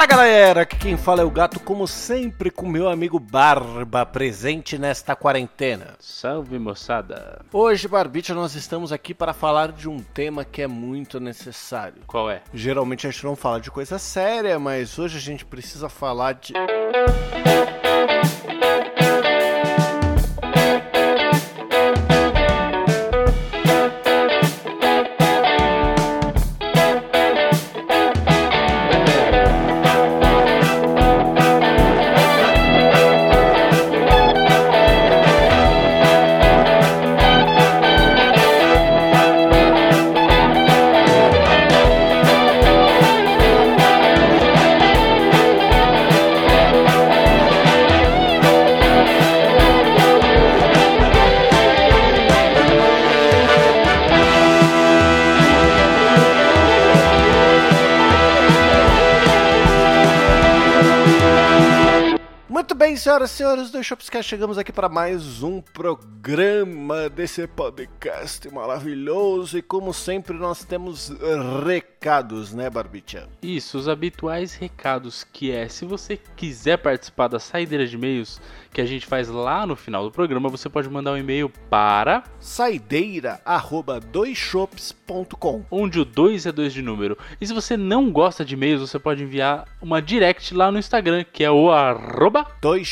Fala galera, aqui quem fala é o gato, como sempre, com meu amigo Barba, presente nesta quarentena. Salve moçada. Hoje, Barbicha, nós estamos aqui para falar de um tema que é muito necessário. Qual é? Geralmente a gente não fala de coisa séria, mas hoje a gente precisa falar de. Senhoras e senhores do Shopscast, chegamos aqui para mais um programa desse podcast maravilhoso. E como sempre nós temos recados, né, Barbicha? Isso, os habituais recados que é, se você quiser participar da saideira de e-mails que a gente faz lá no final do programa, você pode mandar um e-mail para saideira@doisshops.com. onde o 2 é 2 de número. E se você não gosta de e-mails, você pode enviar uma direct lá no Instagram, que é o arroba, Dois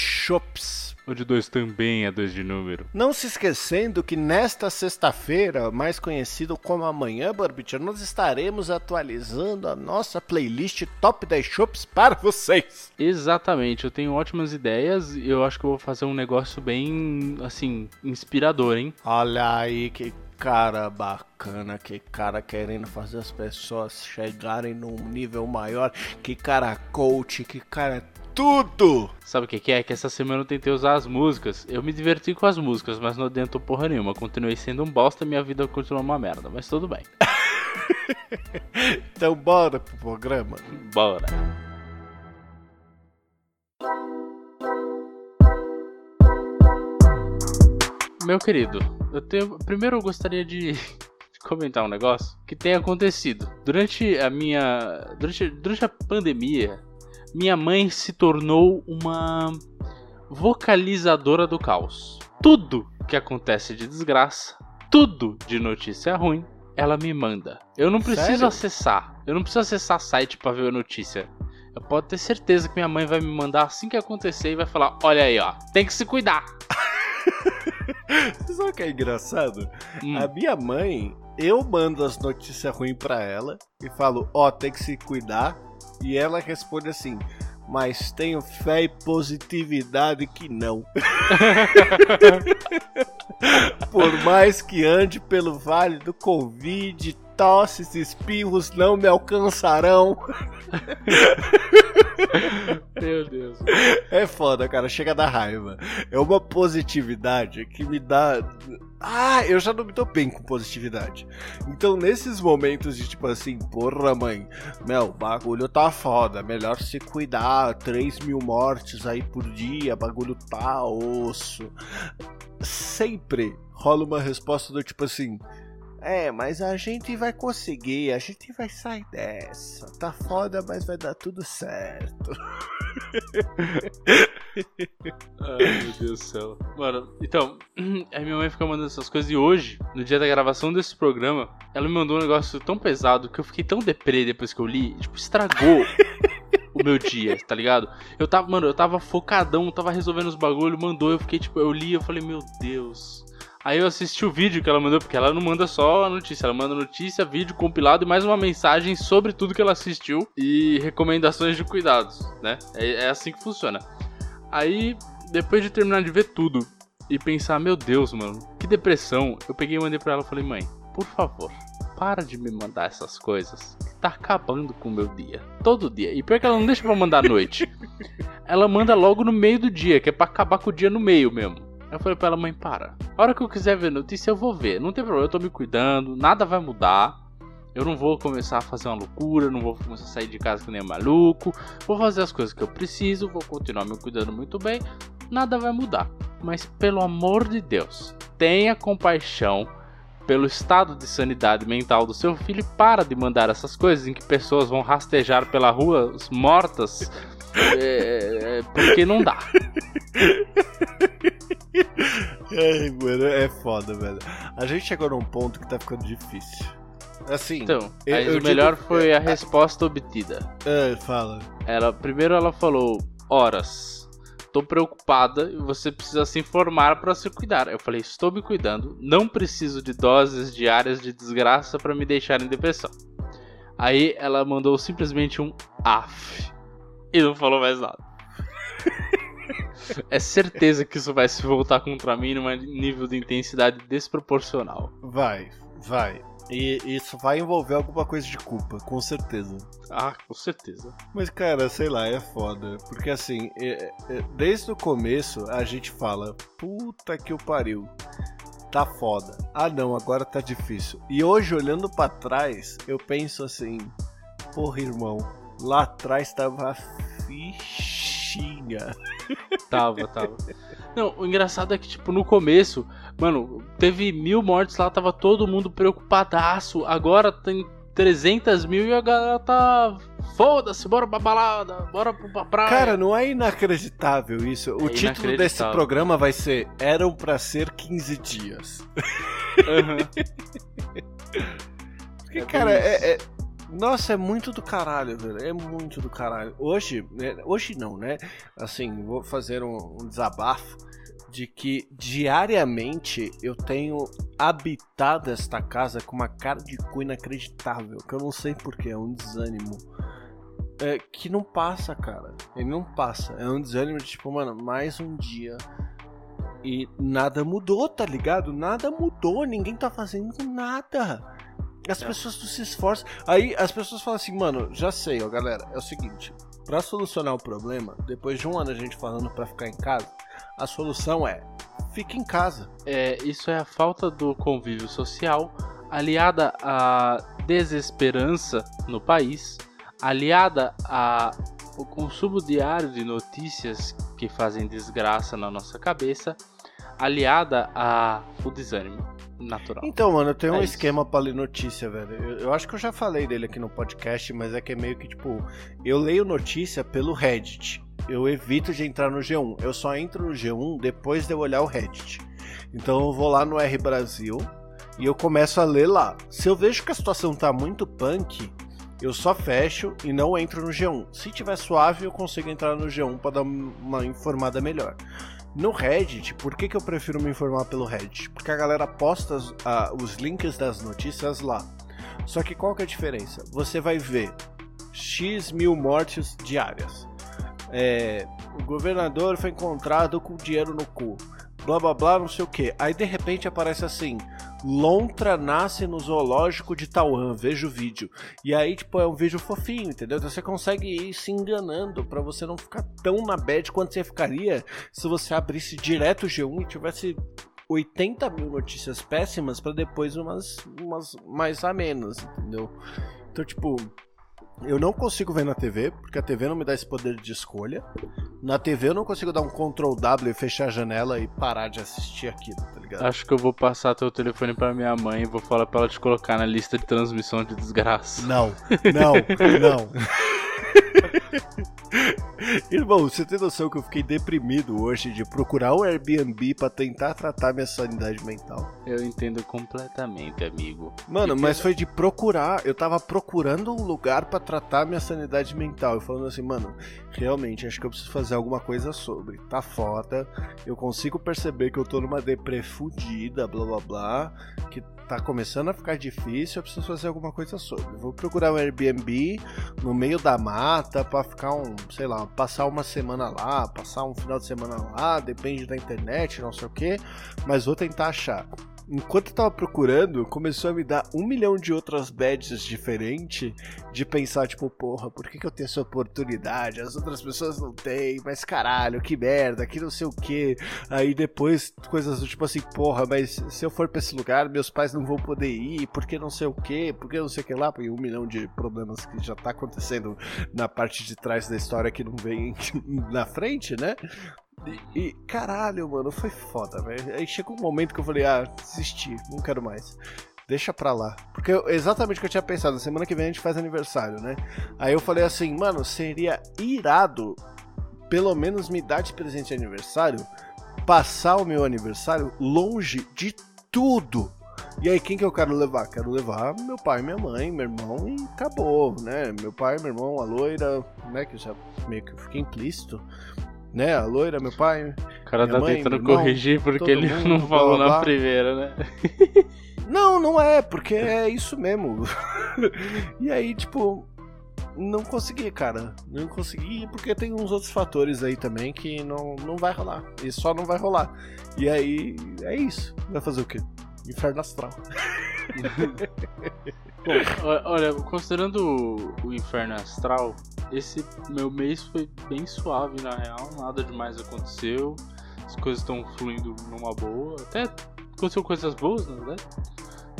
O 2 também é 2 de número. Não se esquecendo que nesta sexta-feira, mais conhecido como amanhã, Barbicha, nós estaremos atualizando a nossa playlist Top 10 Shops para vocês. Exatamente, eu tenho ótimas ideias e eu acho que eu vou fazer um negócio bem, assim, inspirador, hein? Olha aí que cara bacana, que cara querendo fazer as pessoas chegarem num nível maior, que cara coach, que cara tudo. Sabe o que, que é? Que essa semana eu tentei usar as músicas. Eu me diverti com as músicas, mas não adiantou porra nenhuma. Continuei sendo um bosta minha vida continuou uma merda, mas tudo bem. Então bora pro programa. Bora. Meu querido, eu tenho. Primeiro eu gostaria de de comentar um negócio que tem acontecido. Durante a minha. Durante, durante a pandemia, minha mãe se tornou uma vocalizadora do caos. Tudo que acontece de desgraça, tudo de notícia ruim, ela me manda. Eu não preciso Sério? acessar. Eu não preciso acessar site pra ver a notícia. Eu posso ter certeza que minha mãe vai me mandar assim que acontecer e vai falar: Olha aí, ó, tem que se cuidar. Você sabe o que é engraçado? Hum. A minha mãe, eu mando as notícias ruins pra ela e falo, ó, tem que se cuidar. E ela responde assim, mas tenho fé e positividade que não. Por mais que ande pelo vale do Covid, tosses e espirros não me alcançarão. Meu Deus. É foda, cara, chega da raiva. É uma positividade que me dá. Ah, eu já não me dou bem com positividade. Então, nesses momentos de tipo assim, porra, mãe, meu, bagulho tá foda, melhor se cuidar, 3 mil mortes aí por dia, bagulho tá osso. Sempre rola uma resposta do tipo assim. É, mas a gente vai conseguir, a gente vai sair dessa. Tá foda, mas vai dar tudo certo. Ai, meu Deus do céu. Mano, então, a minha mãe fica mandando essas coisas e hoje, no dia da gravação desse programa, ela me mandou um negócio tão pesado que eu fiquei tão deprê depois que eu li, tipo, estragou o meu dia, tá ligado? Eu tava, mano, eu tava focadão, tava resolvendo os bagulho, mandou, eu fiquei, tipo, eu li, eu falei, meu Deus. Aí eu assisti o vídeo que ela mandou, porque ela não manda só a notícia, ela manda notícia, vídeo compilado e mais uma mensagem sobre tudo que ela assistiu e recomendações de cuidados, né? É, é assim que funciona. Aí, depois de terminar de ver tudo e pensar, meu Deus, mano, que depressão, eu peguei e mandei pra ela e falei, mãe, por favor, para de me mandar essas coisas. que Tá acabando com o meu dia. Todo dia. E pior que ela não deixa pra mandar à noite. ela manda logo no meio do dia, que é pra acabar com o dia no meio mesmo. Eu falei pra ela, mãe, para. A hora que eu quiser ver notícia, eu vou ver. Não tem problema, eu tô me cuidando, nada vai mudar. Eu não vou começar a fazer uma loucura, não vou começar a sair de casa que nem maluco. Vou fazer as coisas que eu preciso, vou continuar me cuidando muito bem. Nada vai mudar. Mas pelo amor de Deus, tenha compaixão pelo estado de sanidade mental do seu filho, para de mandar essas coisas em que pessoas vão rastejar pela rua mortas. É, é, porque não dá. Ai, mano, é foda, velho. A gente chegou num ponto que tá ficando difícil. Assim. Então, eu, eu o melhor digo... foi a resposta obtida. É, fala. Ela, primeiro ela falou horas tô preocupada e você precisa se informar para se cuidar. Eu falei, estou me cuidando, não preciso de doses diárias de desgraça para me deixar em depressão. Aí ela mandou simplesmente um af e não falou mais nada. é certeza que isso vai se voltar contra mim num nível de intensidade desproporcional. Vai, vai. E isso vai envolver alguma coisa de culpa, com certeza. Ah, com certeza. Mas, cara, sei lá, é foda. Porque assim, é, é, desde o começo a gente fala, puta que o pariu. Tá foda. Ah não, agora tá difícil. E hoje, olhando para trás, eu penso assim, porra, irmão, lá atrás tava fichinha. Tava, tava. Não, o engraçado é que, tipo, no começo, mano, teve mil mortes lá, tava todo mundo preocupadaço. Agora tem 300 mil e a galera tá. Foda-se, bora pra balada, bora pra praia. Cara, não é inacreditável isso. O é título desse programa vai ser Eram para ser 15 dias. Uhum. Porque, é cara, é, é, nossa, é muito do caralho, velho. É muito do caralho. Hoje, né, hoje não, né? Assim, vou fazer um, um desabafo de que diariamente eu tenho habitado esta casa com uma cara de cu inacreditável, que eu não sei porquê, é um desânimo. É, que não passa, cara. Ele não passa. É um desânimo de tipo, mano, mais um dia e nada mudou, tá ligado? Nada mudou, ninguém tá fazendo nada. As pessoas não se esforçam. Aí as pessoas falam assim, mano, já sei, ó, galera, é o seguinte, para solucionar o problema, depois de um ano a gente falando para ficar em casa, a solução é fique em casa. É, isso é a falta do convívio social, aliada à desesperança no país, aliada ao consumo diário de notícias que fazem desgraça na nossa cabeça, aliada ao desânimo natural. Então, mano, eu tenho é um isso. esquema pra ler notícia, velho. Eu, eu, acho que eu já falei dele aqui no podcast, mas é que é meio que tipo, eu leio notícia pelo Reddit. Eu evito de entrar no G1. Eu só entro no G1 depois de eu olhar o Reddit. Então eu vou lá no R Brasil e eu começo a ler lá. Se eu vejo que a situação tá muito punk, eu só fecho e não entro no G1. Se tiver suave, eu consigo entrar no G1 para dar uma informada melhor. No Reddit, por que, que eu prefiro me informar pelo Reddit? Porque a galera posta os links das notícias lá. Só que qual que é a diferença? Você vai ver X mil mortes diárias. É, o governador foi encontrado com dinheiro no cu. Blá blá blá, não sei o que. Aí de repente aparece assim: Lontra nasce no zoológico de Tauan, veja o vídeo. E aí, tipo, é um vídeo fofinho, entendeu? Então você consegue ir se enganando para você não ficar tão na bad quanto você ficaria se você abrisse direto o G1 e tivesse 80 mil notícias péssimas para depois umas, umas mais a menos, entendeu? Então, tipo, eu não consigo ver na TV, porque a TV não me dá esse poder de escolha. Na TV eu não consigo dar um Ctrl W, fechar a janela e parar de assistir aquilo, tá ligado? Acho que eu vou passar teu telefone para minha mãe e vou falar pra ela te colocar na lista de transmissão de desgraça. Não, não, não. Irmão, você tem noção que eu fiquei deprimido hoje de procurar o um Airbnb para tentar tratar minha sanidade mental? Eu entendo completamente, amigo. Mano, mas foi de procurar. Eu tava procurando um lugar para tratar minha sanidade mental. Eu falando assim, mano, realmente acho que eu preciso fazer alguma coisa sobre. Tá foda. Eu consigo perceber que eu tô numa deprê fudida, blá blá blá. Que tá começando a ficar difícil, eu preciso fazer alguma coisa sobre. Vou procurar um Airbnb no meio da mata para ficar um, sei lá, passar uma semana lá, passar um final de semana lá, depende da internet, não sei o que, mas vou tentar achar enquanto eu tava procurando, começou a me dar um milhão de outras badges diferentes de pensar, tipo, porra, por que, que eu tenho essa oportunidade? As outras pessoas não têm, mas caralho, que merda, que não sei o que. Aí depois, coisas tipo assim, porra, mas se eu for pra esse lugar, meus pais não vão poder ir, porque não sei o que, porque não sei o que lá, porque um milhão de problemas que já tá acontecendo na parte de trás da história que não vem na frente, né? E, caralho, mano, foi foda, velho. Aí chegou um momento que eu falei, ah, desisti, não quero mais. Deixa pra lá. Porque eu, exatamente o que eu tinha pensado, semana que vem a gente faz aniversário, né? Aí eu falei assim, mano, seria irado pelo menos me dar de presente de aniversário, passar o meu aniversário longe de tudo. E aí, quem que eu quero levar? Quero levar meu pai, minha mãe, meu irmão e acabou, né? Meu pai, meu irmão, a loira, né? Que já meio que fiquei implícito, né? A loira, meu pai. O cara tá mãe, tentando irmão, corrigir porque ele mundo, não falou blá, blá, na primeira, né? Não, não é, porque é isso mesmo. e aí, tipo, não consegui, cara. Não consegui porque tem uns outros fatores aí também que não, não vai rolar. E só não vai rolar. E aí, é isso. Vai fazer o quê? Inferno astral. Bom, olha, considerando o inferno astral, esse meu mês foi bem suave na real, nada demais aconteceu, as coisas estão fluindo numa boa, até aconteceu coisas boas, na verdade.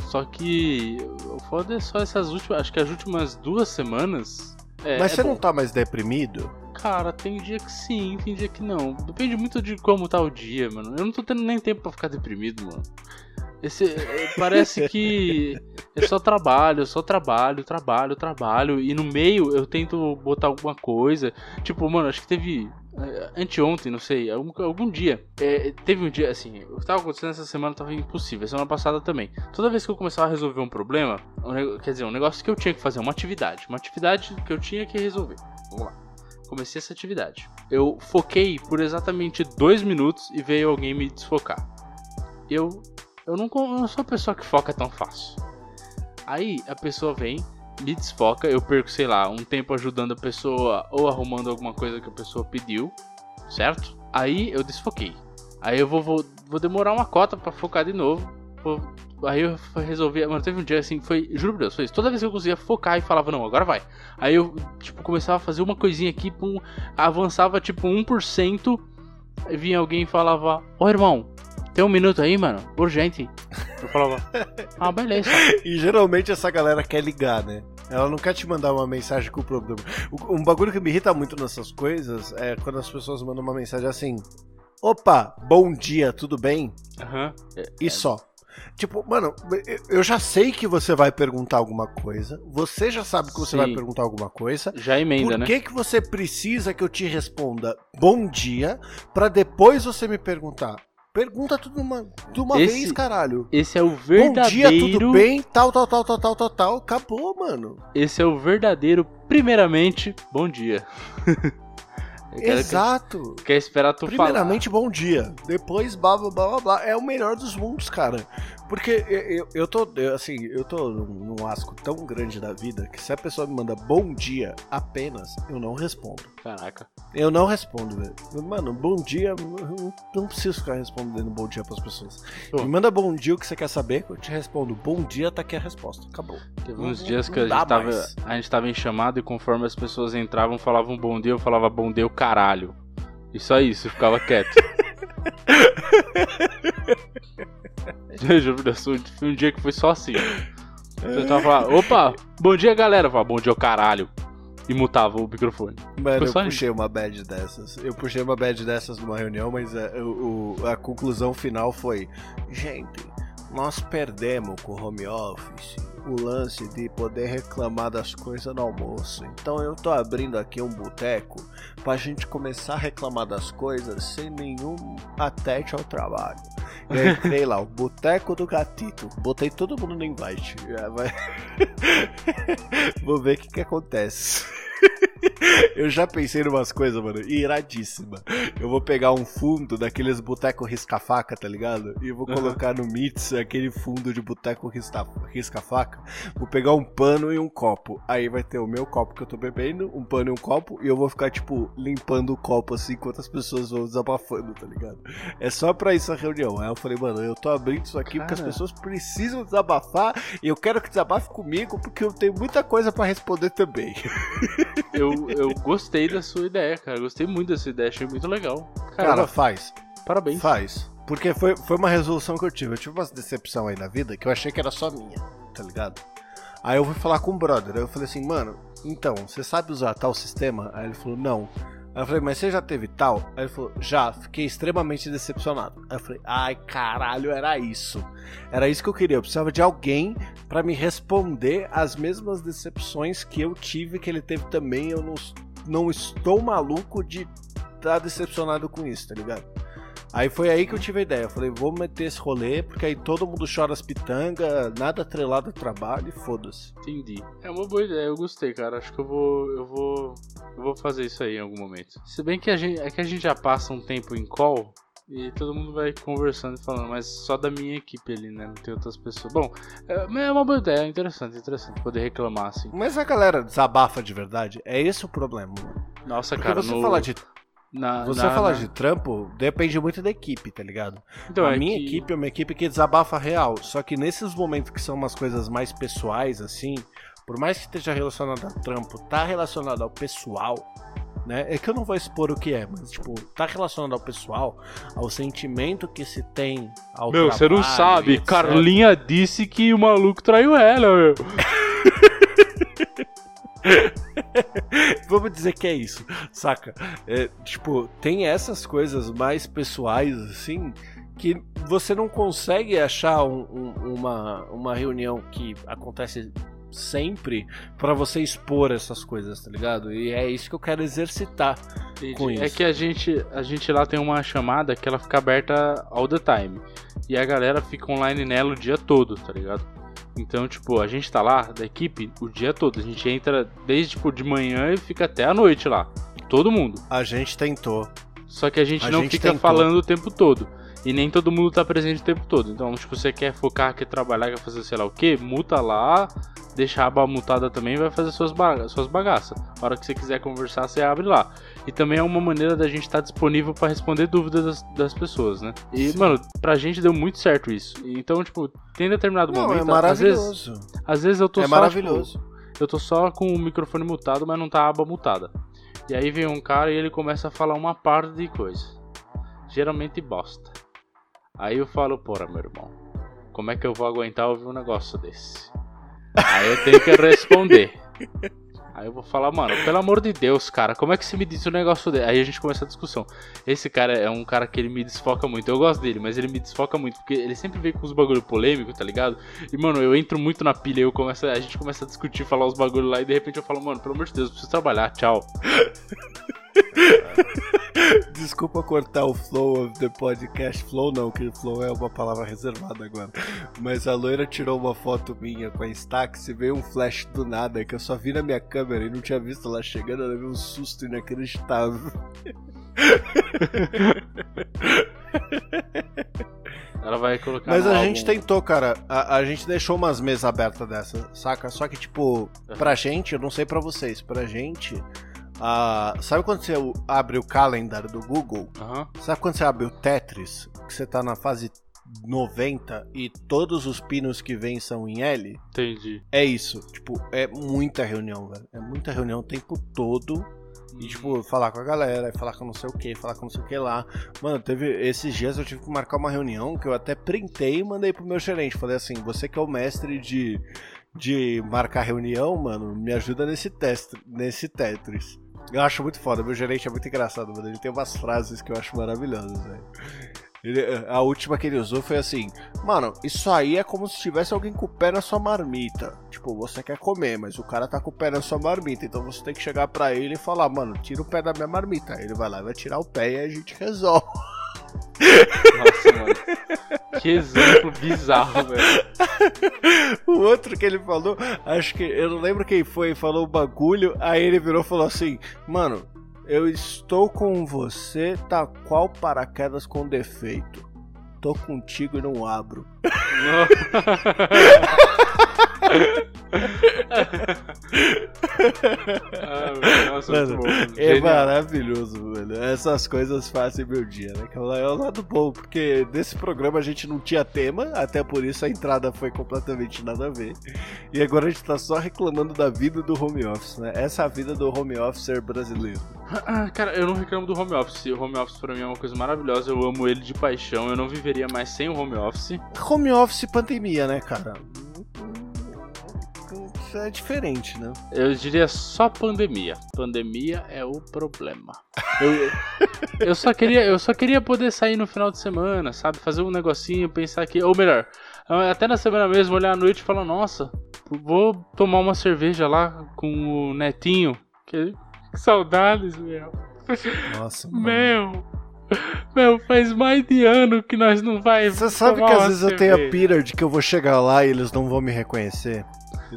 Só que o foda é só essas últimas. Acho que as últimas duas semanas. É, Mas é você bom. não tá mais deprimido? Cara, tem dia que sim, tem dia que não. Depende muito de como tá o dia, mano. Eu não tô tendo nem tempo pra ficar deprimido, mano. Esse, é, parece que é só trabalho, só trabalho, trabalho, trabalho. E no meio eu tento botar alguma coisa. Tipo, mano, acho que teve é, anteontem, não sei, algum, algum dia. É, teve um dia, assim, o que tava acontecendo essa semana tava impossível, semana passada também. Toda vez que eu começava a resolver um problema, um, quer dizer, um negócio que eu tinha que fazer, uma atividade, uma atividade que eu tinha que resolver. Vamos lá. Comecei essa atividade. Eu foquei por exatamente dois minutos e veio alguém me desfocar. Eu, eu não, eu não sou a pessoa que foca tão fácil. Aí a pessoa vem, me desfoca, eu perco, sei lá, um tempo ajudando a pessoa ou arrumando alguma coisa que a pessoa pediu, certo? Aí eu desfoquei. Aí eu vou, vou, vou demorar uma cota para focar de novo. Vou, aí eu resolvi. Mano, teve um dia assim, foi. Juro por Deus, foi isso. Toda vez que eu conseguia focar e falava, não, agora vai. Aí eu, tipo, começava a fazer uma coisinha aqui, pum, avançava tipo 1%. Vinha alguém e falava, ô irmão, tem um minuto aí, mano? Urgente. Eu falava, ah, beleza. E geralmente essa galera quer ligar, né? Ela não quer te mandar uma mensagem com o problema. Um bagulho que me irrita muito nessas coisas é quando as pessoas mandam uma mensagem assim: Opa, bom dia, tudo bem? Uhum. E só. Tipo, mano, eu já sei que você vai perguntar alguma coisa. Você já sabe que você Sim. vai perguntar alguma coisa. Já emenda, Por né? que, né? que você precisa que eu te responda bom dia para depois você me perguntar Pergunta tudo uma, de uma esse, vez, caralho. Esse é o verdadeiro. Bom dia, tudo bem? Tal, tal, tal, tal, tal, tal, tal. Acabou, mano. Esse é o verdadeiro, primeiramente, bom dia. Exato. Quer, quer esperar tu Primeiramente, falar. bom dia. Depois, blá, blá, blá, blá. É o melhor dos mundos, cara. Porque eu, eu tô, eu, assim, eu tô num, num asco tão grande da vida que se a pessoa me manda bom dia apenas, eu não respondo. Caraca. Eu não respondo, velho. Mano, bom dia, eu não preciso ficar respondendo bom dia pras pessoas. Me manda bom dia o que você quer saber, eu te respondo bom dia, tá aqui a resposta. Acabou. Teve uns dias que a gente, tava, a gente tava em chamada e conforme as pessoas entravam, falavam bom dia, eu falava bom dia, o caralho. E só isso, eu ficava quieto. Foi um dia que foi só assim. Eu tava falando, opa, bom dia galera. Eu falava, bom dia o caralho. E mutava o microfone. Mano, eu puxei isso. uma bad dessas. Eu puxei uma bad dessas numa reunião, mas a, é, o, a conclusão final foi: gente, nós perdemos com o home office o lance de poder reclamar das coisas no almoço. Então eu tô abrindo aqui um boteco pra gente começar a reclamar das coisas sem nenhum atete ao trabalho. E aí entrei lá, o Boteco do Gatito. Botei todo mundo no invite. Vou ver o que, que acontece. Eu já pensei em umas coisas, mano, iradíssima. Eu vou pegar um fundo daqueles boteco risca-faca, tá ligado? E vou colocar no Mits aquele fundo de boteco risca-faca. Vou pegar um pano e um copo. Aí vai ter o meu copo que eu tô bebendo, um pano e um copo, e eu vou ficar, tipo, limpando o copo assim enquanto as pessoas vão desabafando, tá ligado? É só pra isso a reunião. Aí eu falei, mano, eu tô abrindo isso aqui Cara. porque as pessoas precisam desabafar e eu quero que desabafe comigo porque eu tenho muita coisa para responder também. eu, eu gostei da sua ideia, cara. Gostei muito dessa ideia, achei muito legal. Cara, cara faz. Parabéns. Faz. Porque foi, foi uma resolução que eu tive. Eu tive uma decepção aí na vida que eu achei que era só minha, tá ligado? Aí eu fui falar com o brother. Aí eu falei assim, mano, então, você sabe usar tal sistema? Aí ele falou, não. Aí eu falei, mas você já teve tal? Aí ele falou, já, fiquei extremamente decepcionado. Aí eu falei, ai caralho, era isso. Era isso que eu queria. Eu precisava de alguém para me responder as mesmas decepções que eu tive, que ele teve também. Eu não, não estou maluco de estar tá decepcionado com isso, tá ligado? Aí foi aí que eu tive a ideia. Eu falei, vou meter esse rolê, porque aí todo mundo chora as pitangas, nada atrelado ao trabalho e foda-se. Entendi. É uma boa ideia, eu gostei, cara. Acho que eu vou. Eu vou. Eu vou fazer isso aí em algum momento. Se bem que a gente. É que a gente já passa um tempo em call. E todo mundo vai conversando e falando, mas só da minha equipe ali, né? Não tem outras pessoas. Bom, é, é uma boa ideia, é interessante, interessante poder reclamar assim. Mas a galera desabafa de verdade, é esse o problema. Nossa, Porque cara, você no... fala de na, você na, falar na... de trampo depende muito da equipe, tá ligado? Então, a é minha que... equipe é uma equipe que desabafa real. Só que nesses momentos que são umas coisas mais pessoais, assim, por mais que esteja relacionado a trampo, tá relacionado ao pessoal, né? É que eu não vou expor o que é, mas, tipo, tá relacionado ao pessoal, ao sentimento que se tem ao Meu, você não sabe. Carlinha disse que o maluco traiu ela, meu. Vamos dizer que é isso, saca? É, tipo, tem essas coisas mais pessoais, assim, que você não consegue achar um, um, uma, uma reunião que acontece sempre para você expor essas coisas, tá ligado? E é isso que eu quero exercitar Entendi. com é isso. É que a gente, a gente lá tem uma chamada que ela fica aberta all the time. E a galera fica online nela o dia todo, tá ligado? Então, tipo, a gente tá lá da equipe o dia todo. A gente entra desde tipo de manhã e fica até a noite lá. Todo mundo. A gente tentou. Só que a gente a não gente fica tentou. falando o tempo todo. E nem todo mundo tá presente o tempo todo. Então, tipo, você quer focar, quer trabalhar, quer fazer sei lá o que, muta lá, deixa a aba mutada também vai fazer suas, baga suas bagaças. A hora que você quiser conversar, você abre lá. E também é uma maneira da gente estar tá disponível para responder dúvidas das, das, pessoas, né? E, Sim. mano, pra gente deu muito certo isso. Então, tipo, tem determinado não, momento. É maravilhoso. Às vezes, às vezes eu tô é só. maravilhoso. Tipo, eu tô só com o microfone mutado, mas não tá a aba mutada. E aí vem um cara e ele começa a falar uma parte de coisa. Geralmente bosta. Aí eu falo, porra, meu irmão, como é que eu vou aguentar ouvir um negócio desse? Aí eu tenho que responder. Aí eu vou falar, mano, pelo amor de Deus, cara, como é que você me diz um negócio desse? Aí a gente começa a discussão. Esse cara é um cara que ele me desfoca muito. Eu gosto dele, mas ele me desfoca muito, porque ele sempre vem com os bagulho polêmico, tá ligado? E, mano, eu entro muito na pilha, eu começo, a gente começa a discutir, falar os bagulho lá, e de repente eu falo, mano, pelo amor de Deus, eu preciso trabalhar, tchau. Desculpa cortar o flow of the podcast. Flow não, que flow é uma palavra reservada agora. Mas a loira tirou uma foto minha com a Stax e veio um flash do nada que eu só vi na minha câmera e não tinha visto ela chegando. Ela veio um susto inacreditável. Ela vai colocar. Mas a álbum... gente tentou, cara. A, a, gente deixou umas mesas abertas dessa, saca? Só que, tipo, pra gente, eu não sei pra vocês, pra gente ah, sabe quando você abre o calendar do Google? Uhum. Sabe quando você abre o Tetris? Que você tá na fase 90 e todos os pinos que vêm são em L? Entendi. É isso. Tipo, é muita reunião, velho. É muita reunião o tempo todo. E, tipo, falar com a galera, falar com não sei o que, falar com não sei o que lá. Mano, teve. Esses dias eu tive que marcar uma reunião que eu até printei e mandei pro meu gerente. Falei assim: você que é o mestre de, de marcar reunião, mano, me ajuda nesse teste, nesse Tetris. Eu acho muito foda, meu gerente é muito engraçado, mano. Ele tem umas frases que eu acho maravilhosas, velho. A última que ele usou foi assim: Mano, isso aí é como se tivesse alguém com o pé na sua marmita. Tipo, você quer comer, mas o cara tá com o pé na sua marmita. Então você tem que chegar pra ele e falar: Mano, tira o pé da minha marmita. Aí ele vai lá, vai tirar o pé e a gente resolve. Mano. Que exemplo bizarro, velho. O outro que ele falou, acho que eu não lembro quem foi, falou o bagulho, aí ele virou e falou assim: Mano, eu estou com você, tá qual paraquedas com defeito. Tô contigo e não abro. ah, nossa, Mano, bom, é maravilhoso, velho. Essas coisas fazem meu dia, né? Que é o lado bom, porque nesse programa a gente não tinha tema, até por isso a entrada foi completamente nada a ver. E agora a gente tá só reclamando da vida do home office, né? Essa é vida do home officer brasileiro. Ah, cara, eu não reclamo do home office. O home office pra mim é uma coisa maravilhosa. Eu amo ele de paixão. Eu não viveria mais sem o home office. Home office pandemia, né, cara? É diferente, né? Eu diria só pandemia. Pandemia é o problema. Eu, eu, só queria, eu só queria poder sair no final de semana, sabe? Fazer um negocinho, pensar que. Ou melhor, até na semana mesmo, olhar à noite e falar: Nossa, vou tomar uma cerveja lá com o netinho. Que, que saudades, meu. Nossa, mano. Meu. Meu, faz mais de ano que nós não vai. Você sabe que às vezes eu tenho a pira de que eu vou chegar lá e eles não vão me reconhecer?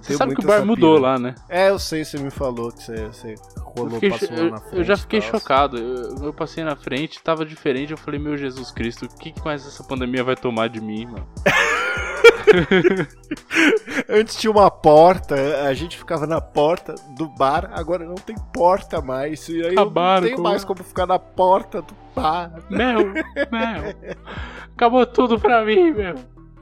Você sabe que o bar mudou lá, né? É, eu sei, você me falou que você, você rolou, eu passou eu, lá na frente. Eu já fiquei chocado. Eu, eu, passei na frente, tava diferente. Eu falei, meu Jesus Cristo, o que, que mais essa pandemia vai tomar de mim, mano? Antes tinha uma porta, a gente ficava na porta do bar, agora não tem porta mais. E aí Acabaram não tem mais como ficar na porta do bar. Meu, meu. Acabou tudo pra mim, meu.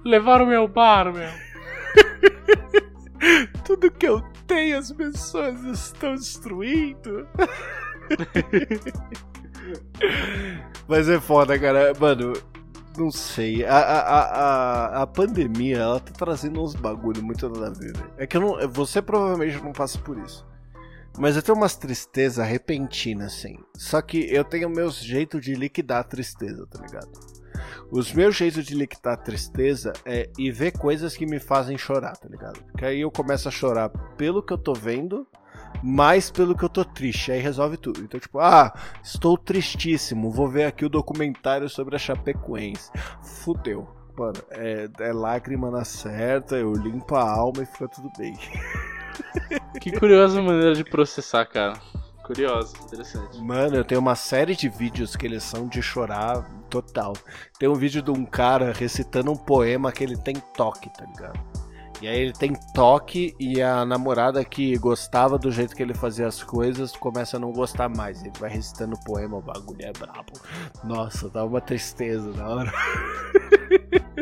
Levaram meu bar, meu. Tudo que eu tenho as pessoas estão destruindo. Mas é foda, cara. Mano, não sei. A, a, a, a pandemia, ela tá trazendo uns bagulho muito nada a ver, É que eu não, você provavelmente não passa por isso. Mas eu tenho umas tristeza repentina, assim. Só que eu tenho meus jeitos de liquidar a tristeza, tá ligado? Os meus jeitos de liquidar tristeza é ir ver coisas que me fazem chorar, tá ligado? Porque aí eu começo a chorar pelo que eu tô vendo mais pelo que eu tô triste. Aí resolve tudo. Então, tipo, ah, estou tristíssimo. Vou ver aqui o documentário sobre a Chapecoense. Fudeu. Mano, é, é lágrima na certa, eu limpo a alma e fica tudo bem. Que curiosa maneira de processar, cara. Curioso, interessante. Mano, eu tenho uma série de vídeos que eles são de chorar total. Tem um vídeo de um cara recitando um poema que ele tem toque, tá ligado? E aí ele tem toque e a namorada que gostava do jeito que ele fazia as coisas começa a não gostar mais. Ele vai recitando poema, o bagulho é brabo. Nossa, dá uma tristeza na hora.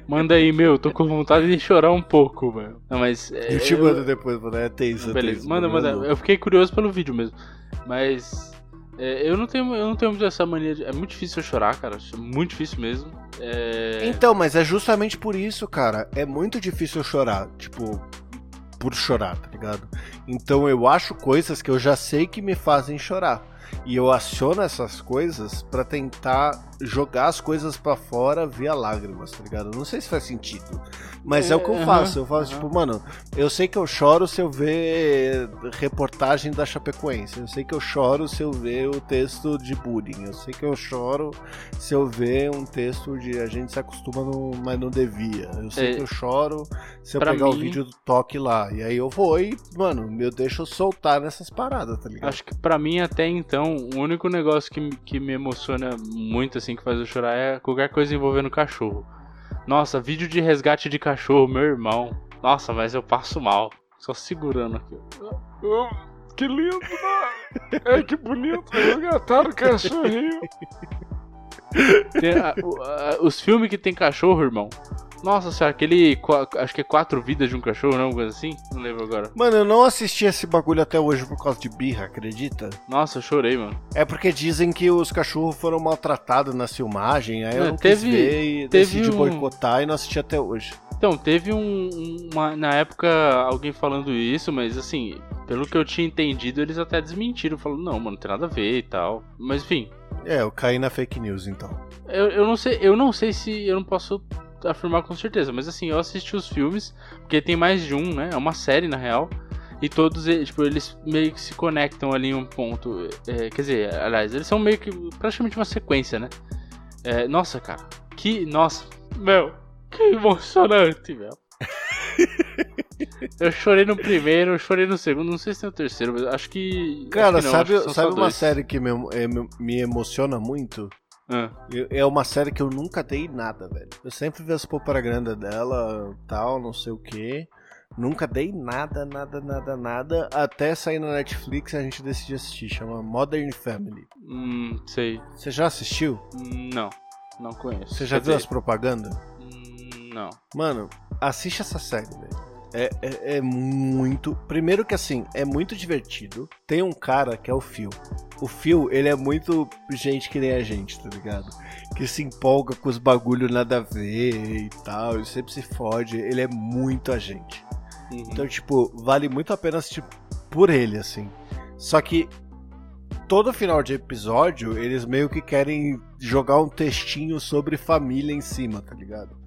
Manda aí, meu, tô com vontade de chorar um pouco, velho. Não, mas. É, eu te mando depois, mano. É tenso. Beleza, tenso, manda, manda. Eu fiquei curioso pelo vídeo mesmo. Mas. É, eu não tenho, eu não tenho muito essa mania de. É muito difícil eu chorar, cara. É muito difícil mesmo. É... Então, mas é justamente por isso, cara. É muito difícil eu chorar. Tipo, por chorar, tá ligado? Então eu acho coisas que eu já sei que me fazem chorar. E eu aciono essas coisas para tentar jogar as coisas para fora via lágrimas, tá ligado? Não sei se faz sentido. Mas é, é o que eu faço. Eu faço, tipo, mano, eu sei que eu choro se eu ver reportagem da Chapecoense. Eu sei que eu choro se eu ver o texto de bullying. Eu sei que eu choro se eu ver um texto de a gente se acostuma, no, mas não devia. Eu sei é, que eu choro se eu pegar mim... o vídeo do toque lá. E aí eu vou e, mano, eu deixo soltar nessas paradas, tá ligado? Acho que para mim até então, o único negócio que, que me emociona muito, assim, que faz eu chorar é qualquer coisa envolvendo cachorro. Nossa, vídeo de resgate de cachorro, meu irmão. Nossa, mas eu passo mal. Só segurando aqui. que lindo, mano. É que bonito. Resgataram o cachorrinho. Tem, a, a, os filmes que tem cachorro, irmão. Nossa senhora, aquele. Acho que é quatro vidas de um cachorro, não? Coisa assim? Não lembro agora. Mano, eu não assisti esse bagulho até hoje por causa de birra, acredita? Nossa, eu chorei, mano. É porque dizem que os cachorros foram maltratados na filmagem, aí eu não teve, quis ver e teve decidi um... boicotar e não assisti até hoje. Então, teve um, uma, na época alguém falando isso, mas assim, pelo que eu tinha entendido, eles até desmentiram, falando, não, mano, não tem nada a ver e tal. Mas enfim. É, eu caí na fake news então. Eu, eu não sei, eu não sei se eu não posso afirmar com certeza, mas assim, eu assisti os filmes, porque tem mais de um, né? É uma série na real. E todos tipo, eles meio que se conectam ali em um ponto. É, quer dizer, aliás, eles são meio que praticamente uma sequência, né? É, nossa, cara, que. Nossa, meu, que emocionante, meu. eu chorei no primeiro, eu chorei no segundo, não sei se tem o terceiro, mas acho que. Cara, acho que não, sabe, sabe uma série que me, me emociona muito? Ah. É uma série que eu nunca dei nada, velho. Eu sempre vi as propaganda dela, tal, não sei o que. Nunca dei nada, nada, nada, nada. Até sair na Netflix a gente decidiu assistir. Chama Modern Family. Hum, sei. Você já assistiu? Não, não conheço. Você já Quer viu dizer... as propagandas? Não. Mano, assiste essa série, velho. É, é, é, muito. Primeiro que assim, é muito divertido. Tem um cara que é o Phil. O Phil, ele é muito gente que nem a gente, tá ligado? Que se empolga com os bagulho nada a ver e tal. Ele sempre se fode. Ele é muito a gente. Uhum. Então, tipo, vale muito a pena assistir por ele, assim. Só que todo final de episódio, eles meio que querem jogar um textinho sobre família em cima, tá ligado?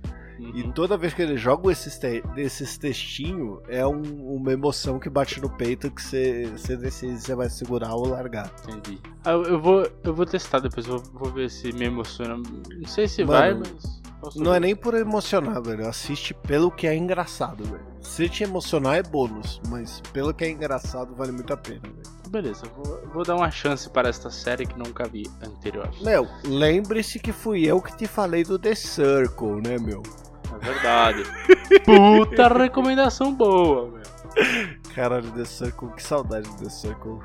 E Uhum. toda vez que eles jogam esses, te esses textinhos, é um- uma emoção que bate no peito que você você decide se você vai segurar ou largar. Entendi. Ah, eu, eu vou, eu vou testar depois, vou, vou ver se me emociona. Não sei se Mano, vai, mas. Não é nem por emocionar, velho. Assiste pelo que é engraçado, velho. Se te emocionar é bônus, mas pelo que é engraçado vale muito a pena, velho. Beleza, vou, vou dar uma chance para esta série que nunca vi anterior. Meu, lembre-se que fui eu que te falei do The Circle, né, meu? É verdade. Puta recomendação boa, meu. Caralho, The Circle, que saudade do The Circle.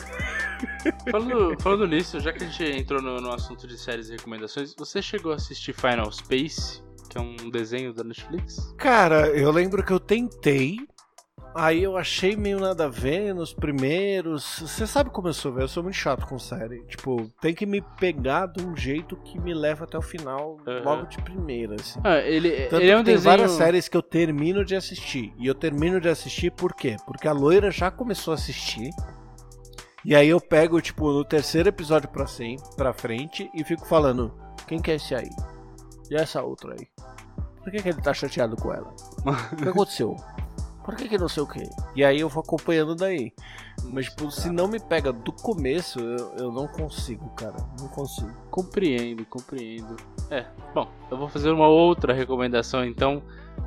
Falando, falando nisso, já que a gente entrou no, no assunto de séries e recomendações, você chegou a assistir Final Space, que é um desenho da Netflix? Cara, eu lembro que eu tentei. Aí eu achei meio nada a ver nos primeiros. Você sabe como eu sou, velho? Eu sou muito chato com série. Tipo, tem que me pegar de um jeito que me leva até o final, Aham. logo de primeira, assim. Ah, ele, Tanto ele é um tem desenho. várias séries que eu termino de assistir. E eu termino de assistir por quê? Porque a loira já começou a assistir. E aí eu pego, tipo, no terceiro episódio pra, sem, pra frente e fico falando: quem que é esse aí? E essa outra aí? Por que, que ele tá chateado com ela? O que aconteceu? Por que, que não sei o que? E aí eu vou acompanhando daí. Mas, tipo, se não me pega do começo, eu, eu não consigo, cara. Não consigo. Compreendo, compreendo. É, bom, eu vou fazer uma outra recomendação então.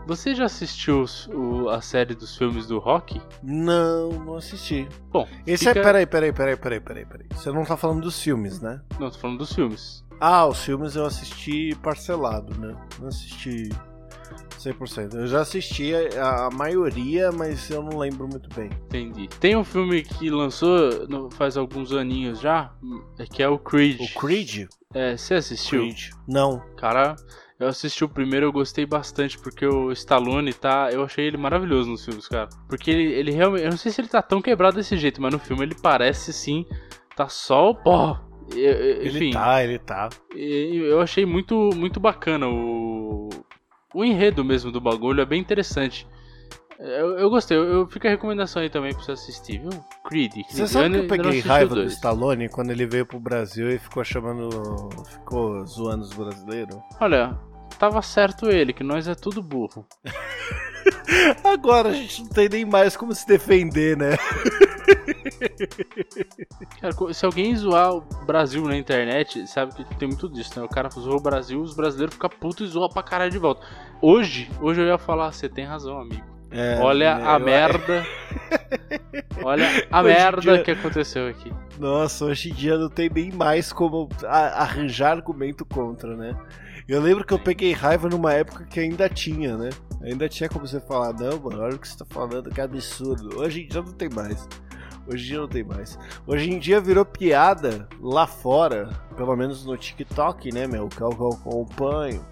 Você já assistiu o- a série dos filmes do Rock? Não, não assisti. Bom, Esse fica... é. Peraí, peraí, peraí, peraí, peraí, peraí. Você não tá falando dos filmes, né? Não, tô falando dos filmes. Ah, os filmes eu assisti parcelado, né? Não assisti 100%. Eu já assisti a, a maioria, mas eu não lembro muito bem. Entendi. Tem um filme que lançou no- faz alguns aninhos já, hum, que é o Creed. O Creed? É, você assistiu? Creed. Não. Cara, eu assisti o primeiro eu gostei bastante, porque o Stallone tá. Eu achei ele maravilhoso nos filmes, cara. Porque ele, ele realmente. Eu não sei se ele tá tão quebrado desse jeito, mas no filme ele parece sim. Tá só o pó. E- e- Ele Enfim, tá, ele tá. eu achei muito, muito bacana o. O enredo mesmo do bagulho é bem interessante. Eu, eu gostei, eu, eu fica a recomendação aí também pra você assistir, viu? Creed. Você sabe que eu ainda não peguei raiva do. Stallone quando ele veio pro Brasil e ficou chamando. ficou zoando os brasileiros? Olha, tava certo ele, que nós é tudo burro. Agora a gente não tem nem mais como se defender, né? Cara, se alguém zoar o Brasil na internet, sabe que tem muito disso, né? O cara zoa o Brasil, os brasileiros ficam putos e zoam pra caralho de volta. Hoje, hoje eu ia falar, você tem razão, amigo. É, Olha né, a eu- merda. Olha a Hoje merda dia- que aconteceu aqui. Nossa, hoje em dia não tem nem mais como arranjar argumento contra, né? Eu lembro que eu peguei raiva numa época que ainda tinha, né? Ainda tinha como você falar, não, mano, olha o que você tá falando, que absurdo. Hoje em dia não tem mais. Hoje em dia não tem mais. Hoje em dia virou piada lá fora, pelo menos no TikTok, né, meu? Que é o que eu acompanho.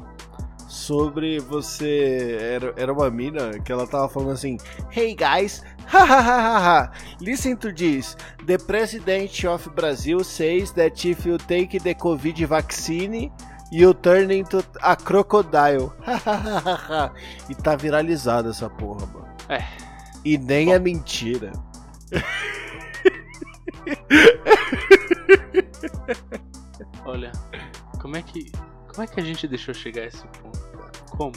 Sobre você. Era, era uma mina que ela tava falando assim: Hey guys, hahaha, listen to this. The president of Brazil says that if you take the COVID vaccine, you turn into a crocodile. e tá viralizada essa porra, mano. É. E nem é mentira. Olha, como é que. Como é que a gente deixou chegar a esse ponto? Como?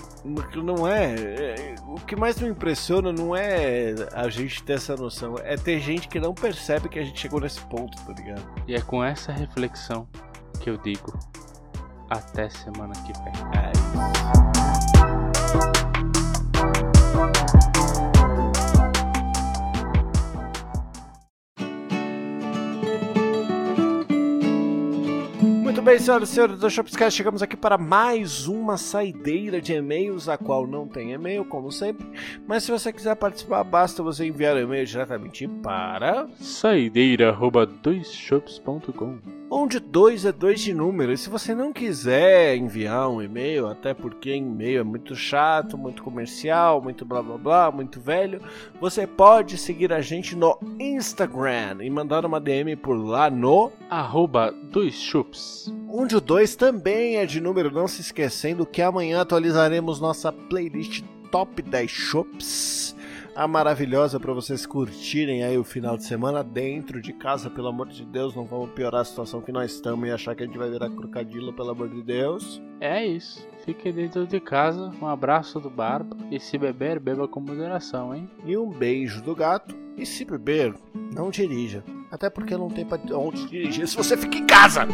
Não é, é- O que mais me impressiona não é a gente ter essa noção, é ter gente que não percebe que a gente chegou nesse ponto, tá ligado? E é com essa reflexão que eu digo. Até semana que vem. É Muito bem, senhoras e senhores do Shopscast, chegamos aqui para mais uma saideira de e-mails, a qual não tem e-mail, como sempre. Mas se você quiser participar, basta você enviar o e-mail diretamente para Saideira@doisshops.com. onde dois é dois de número. E se você não quiser enviar um e-mail, até porque e-mail é muito chato, muito comercial, muito blá blá blá, muito velho, você pode seguir a gente no Instagram e mandar uma DM por lá no Arroba doisshops. onde o 2 também é de número, não se esquecendo que amanhã atualizaremos nossa playlist Top 10 Shops. A maravilhosa para vocês curtirem aí o final de semana dentro de casa, pelo amor de Deus, não vamos piorar a situação que nós estamos e achar que a gente vai virar crocodilo, pelo amor de Deus. É isso. Fique dentro de casa, um abraço do Barba e se beber, beba com moderação, hein? E um beijo do gato. E se beber, não dirija. Até porque não tem pra onde dirigir se você fica em casa.